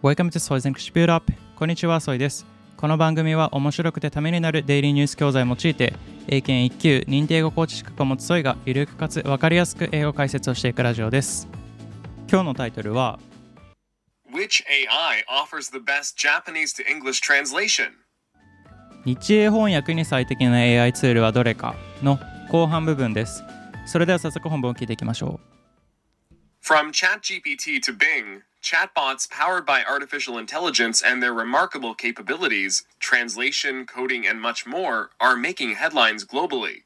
Welcome to Soy's English Build Up こんにちは、ソイです。この番組は面白くてためになるデイリーニュース教材を用いて、英検1級認定英語コーチ資格を持つソイがゆるくかつわかりやすく英語解説をしていくラジオです。今日のタイトルは、Which AI offers the best Japanese to English translation? 日英翻訳に最適な AI ツールはどれかの後半部分です。それでは早速本文を聞いていきましょう。From ChatGPT to Bing, chatbots powered by artificial intelligence and their remarkable capabilities, translation, coding, and much more, are making headlines globally.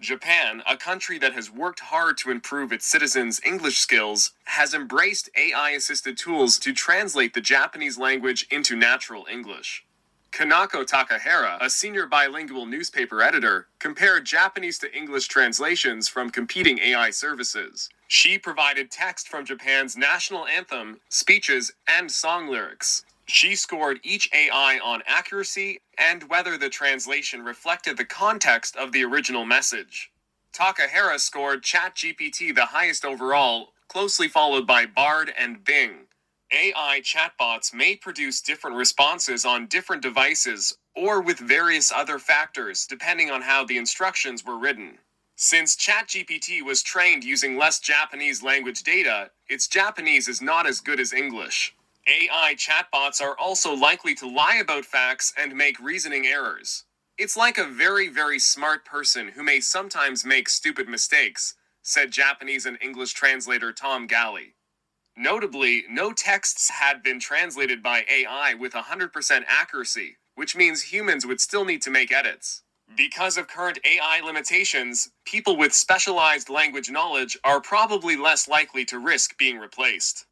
Japan, a country that has worked hard to improve its citizens' English skills, has embraced AI assisted tools to translate the Japanese language into natural English. Kanako Takahara, a senior bilingual newspaper editor, compared Japanese to English translations from competing AI services. She provided text from Japan's national anthem, speeches, and song lyrics. She scored each AI on accuracy and whether the translation reflected the context of the original message. Takahara scored ChatGPT the highest overall, closely followed by Bard and Bing. AI chatbots may produce different responses on different devices or with various other factors depending on how the instructions were written. Since ChatGPT was trained using less Japanese language data, its Japanese is not as good as English. AI chatbots are also likely to lie about facts and make reasoning errors. It's like a very, very smart person who may sometimes make stupid mistakes, said Japanese and English translator Tom Gally. Notably, no texts had been translated by AI with 100% accuracy, which means humans would still need to make edits. Because of current AI limitations, people with specialized language knowledge are probably less likely to risk being replaced.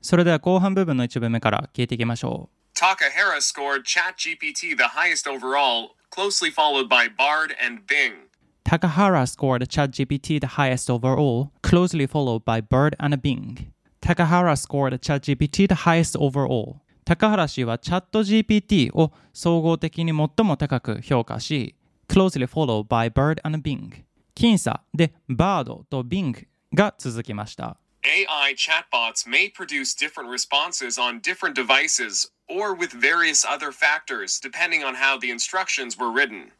それでは後半部分の一部目から聞いていきましょう。 Takahara scored ChatGPT the highest overall, closely followed by Bard and Bing. Takahara scored ChatGPT the highest overall, closely followed by Bird and Bing. Takahara scored ChatGPT the highest overall. 高原氏は ChatGPT を総合的に最も高く評価し、closely followed by Bard and Bing。僅差で Bard と Bing が続きました。AI chatbots may produce different responses on different devices or with various other factors depending on how the instructions were written.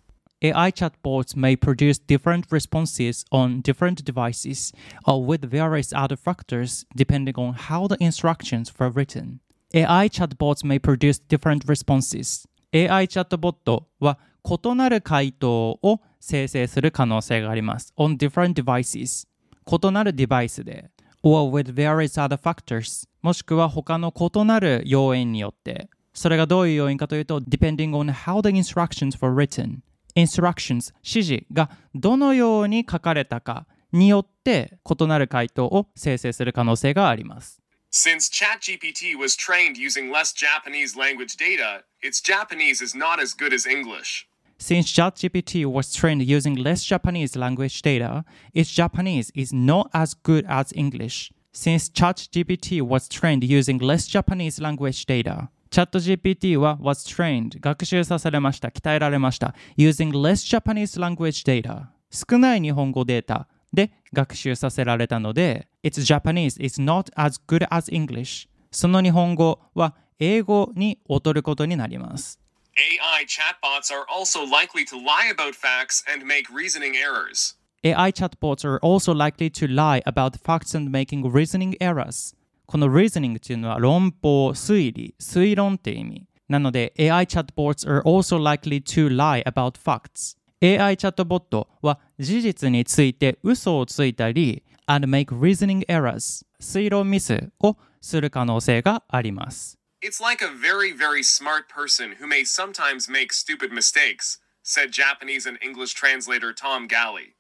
AI chatbots may produce different responses on different devices or with various other factors depending on how the instructions were written. AI chatbots may produce different responses. AI チャットボットは異なる回答を生成する可能性があります。on different devices 異なるデバイスで or with various other factors もしくは他の異なる要因によってそれがどういう要因かというと depending on how the instructions were written instructions 指示がどのように書かれたかによって異なる回答を生成する可能性があります。 Since ChatGPT was trained using less Japanese language data, its Japanese is not as good as English. Since ChatGPT was trained using less Japanese language data, its Japanese is not as good as English. Since ChatGPT was trained using less Japanese language data, ChatGPT は was trained 学習させられました鍛えられました using less Japanese language data 少ない日本語データで学習させられたので its Japanese is not as good as English その日本語は英語に劣ることになります AI chatbots are also likely to lie about facts and make reasoning errors. AI chatbots are also likely to lie about facts and making reasoning errors. この reasoning っていうのは論法、推理、推論って意味。なので AI chatbots are also likely to lie about facts. AI チャットボットは事実について嘘をついたり and make reasoning errors 推論ミスをする可能性があります。It's like a very, very smart person who may sometimes make stupid mistakes, said Japanese and English translator Tom Galley.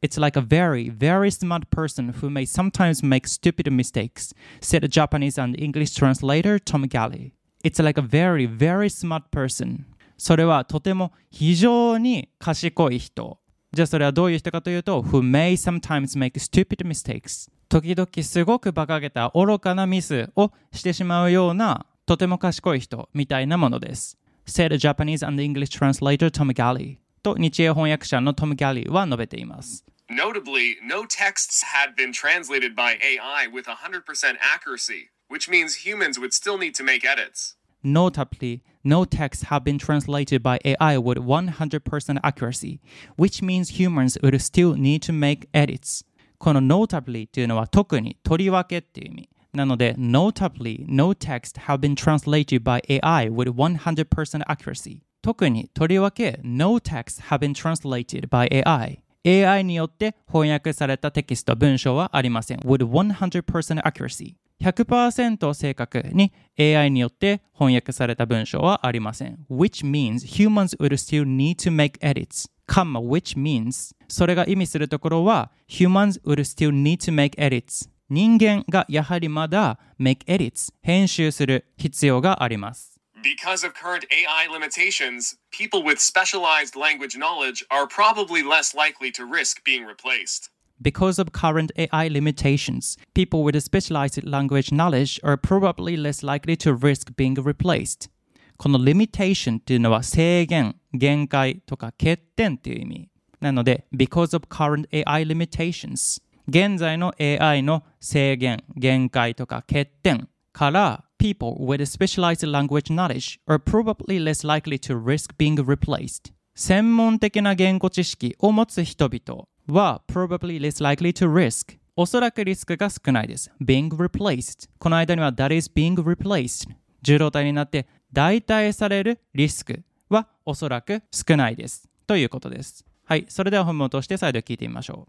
It's like a very, very smart person who may sometimes make stupid mistakes, said a Japanese and English translator Tom Galley. It's like a very, very smart person. それはとても非常に賢い人。じゃあそれはどういう人かというと、who may sometimes make stupid mistakes. 時々すごく馬鹿げた愚かなミスをしてしまうようなとても賢い人みたいなものです。said Japanese and English translator Tom Galley. と日英翻訳者のトム・ギャリーは述べています。 Notably, no texts had been translated by AI with 100% accuracy, which means humans would still need to make edits. Notably, no texts have been translated by AI with 100% accuracy, which means humans will still need to make edits. この notably っていうのは特にとりわけっていう意味。なので、notably, no text have been translated by AI with 100% accuracy. 特にとりわけ no text have been translated by AI. AI によって翻訳されたテキスト文章はありません。with 100% accuracy。100%正確に AI によって翻訳された文章はありません。which means humans will still need to make edits. カンマ which means それが意味するところは humans will still need to make edits 人間がやはりまだ make edits 編集する必要があります Because of current AI limitations, people with specialized language knowledge are probably less likely to risk being replaced. Because of current AI limitations, people with specialized language knowledge are probably less likely to risk being replaced. この limitation っていうのは制限、限界とか欠点っていう意味。なので、because of current AI limitations 現在の AI の制限、限界とか欠点から people with specialized language knowledge are probably less likely to risk being replaced 専門的な言語知識を持つ人々は probably less likely to risk おそらくリスクが少ないです。being replaced この間には that is being replaced 重動体になって代替されるリスクはおそらく少ないです。ということです。はい、それでは本文を通して再度聞いてみましょ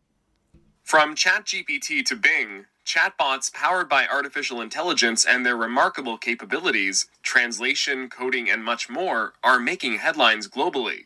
う。From ChatGPT to Bing, chatbots powered by artificial intelligence and their remarkable capabilities, translation, coding, and much more, are making headlines globally.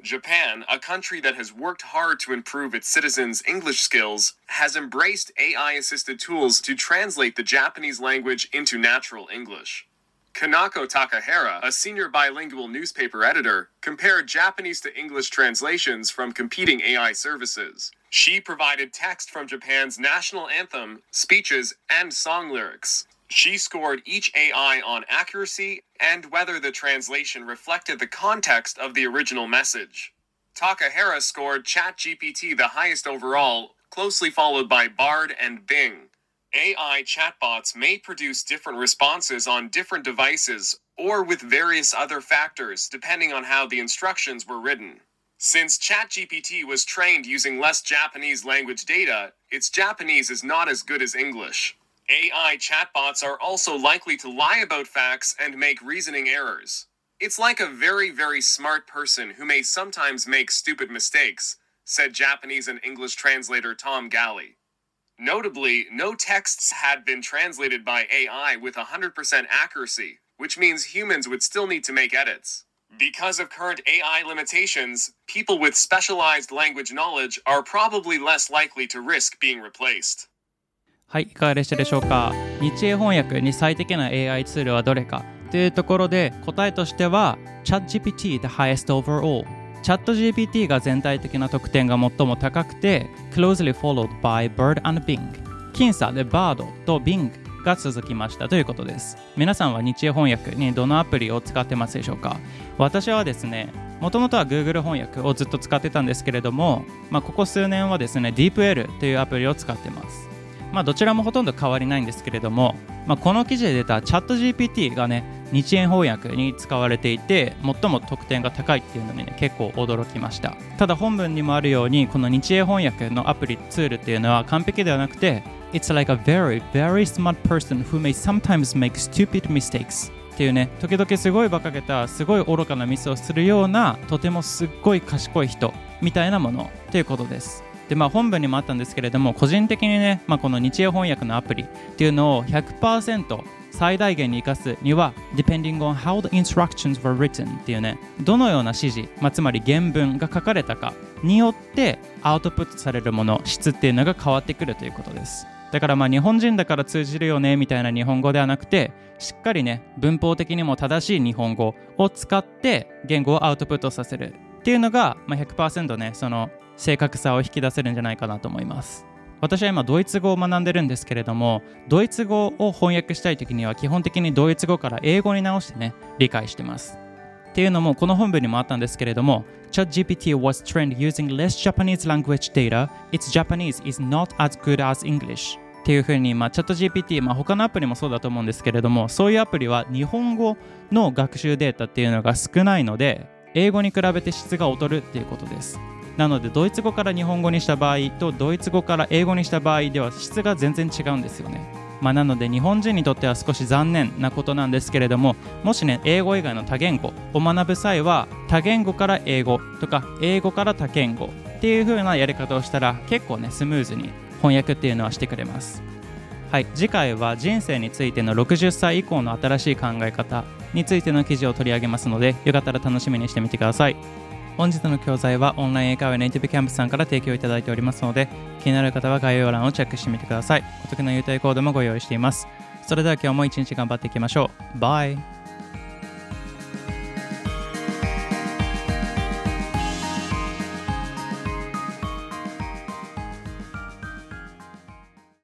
Japan, a country that has worked hard to improve its citizens' English skills, has embraced AI assisted tools to translate the Japanese language into natural English. Kanako Takahara, a senior bilingual newspaper editor, compared Japanese to English translations from competing AI services. She provided text from Japan's national anthem, speeches, and song lyrics. She scored each AI on accuracy and whether the translation reflected the context of the original message. Takahara scored ChatGPT the highest overall, closely followed by Bard and Bing. AI chatbots may produce different responses on different devices or with various other factors depending on how the instructions were written. Since ChatGPT was trained using less Japanese language data, its Japanese is not as good as English. AI chatbots are also likely to lie about facts and make reasoning errors. It's like a very, very smart person who may sometimes make stupid mistakes, said Japanese and English translator Tom Gally. Notably, no texts had been translated by AI with 100% accuracy, which means humans would still need to make edits. Because of current AI limitations, people with specialized language knowledge are probably less likely to risk being replaced. はい、いかがでしたでしょうか日英翻訳に最適な AI ツールはどれかというところで答えとしては ChatGPT the highest overall チャット GPT が全体的な得点が最も高くて closely followed by Bird and Bing 僅差で Bird と Bing が続きましたということです。皆さんは日英翻訳にどのアプリを使ってますでしょうか？私はですねもともとは Google 翻訳をずっと使ってたんですけれども、まあ、ここ数年はですね DeepL というアプリを使ってます。まあ、どちらもほとんど変わりないんですけれども、まあ、この記事で出たチャット GPT がね日円翻訳に使われていて最も得点が高いっていうのにね結構驚きました。ただ本文にもあるようにこの日英翻訳のアプリツールっていうのは完璧ではなくて It's like a very very smart person who may sometimes make stupid mistakes っていうね時々すごい馬鹿げたすごい愚かなミスをするようなとてもすっごい賢い人みたいなものということです。でまあ、本文にもあったんですけれども個人的にね、まあ、この日英翻訳のアプリっていうのを100%最大限に生かすには depending on how the instructions were written っていうね。どのような指示、まあ、つまり原文が書かれたかによってアウトプットされるもの質っていうのが変わってくるということです。だからまあ日本人だから通じるよねみたいな日本語ではなくてしっかりね文法的にも正しい日本語を使って言語をアウトプットさせるっていうのが、まあ、100%ねその正確さを引き出せるんじゃないかなと思います。私は今ドイツ語を学んでるんですけれどもドイツ語を翻訳したい時には基本的にドイツ語から英語に直してね理解してます。っていうのもこの本文にもあったんですけれども ChatGPT was trained using less Japanese language data. Its Japanese is not as good as English. っていうふうに、まあ、チャット GPT、まあ、他のアプリもそうだと思うんですけれどもそういうアプリは日本語の学習データっていうのが少ないので英語に比べて質が劣るっていうことです。なのでドイツ語から日本語にした場合とドイツ語から英語にした場合では質が全然違うんですよね。まあ、なので日本人にとっては少し残念なことなんですけれどももしね英語以外の多言語を学ぶ際は多言語から英語とか英語から多言語っていう風なやり方をしたら結構ねスムーズに翻訳っていうのはしてくれます。はい次回は人生についての60歳以降の新しい考え方についての記事を取り上げますのでよかったら楽しみにしてみてください。本日の教材はオンライン英会話ネイティブキャンプさんから提供いただいておりますので気になる方は概要欄をチェックしてみてください。お得な優待コードもご用意しています。それでは今日も一日頑張っていきましょう。バイ。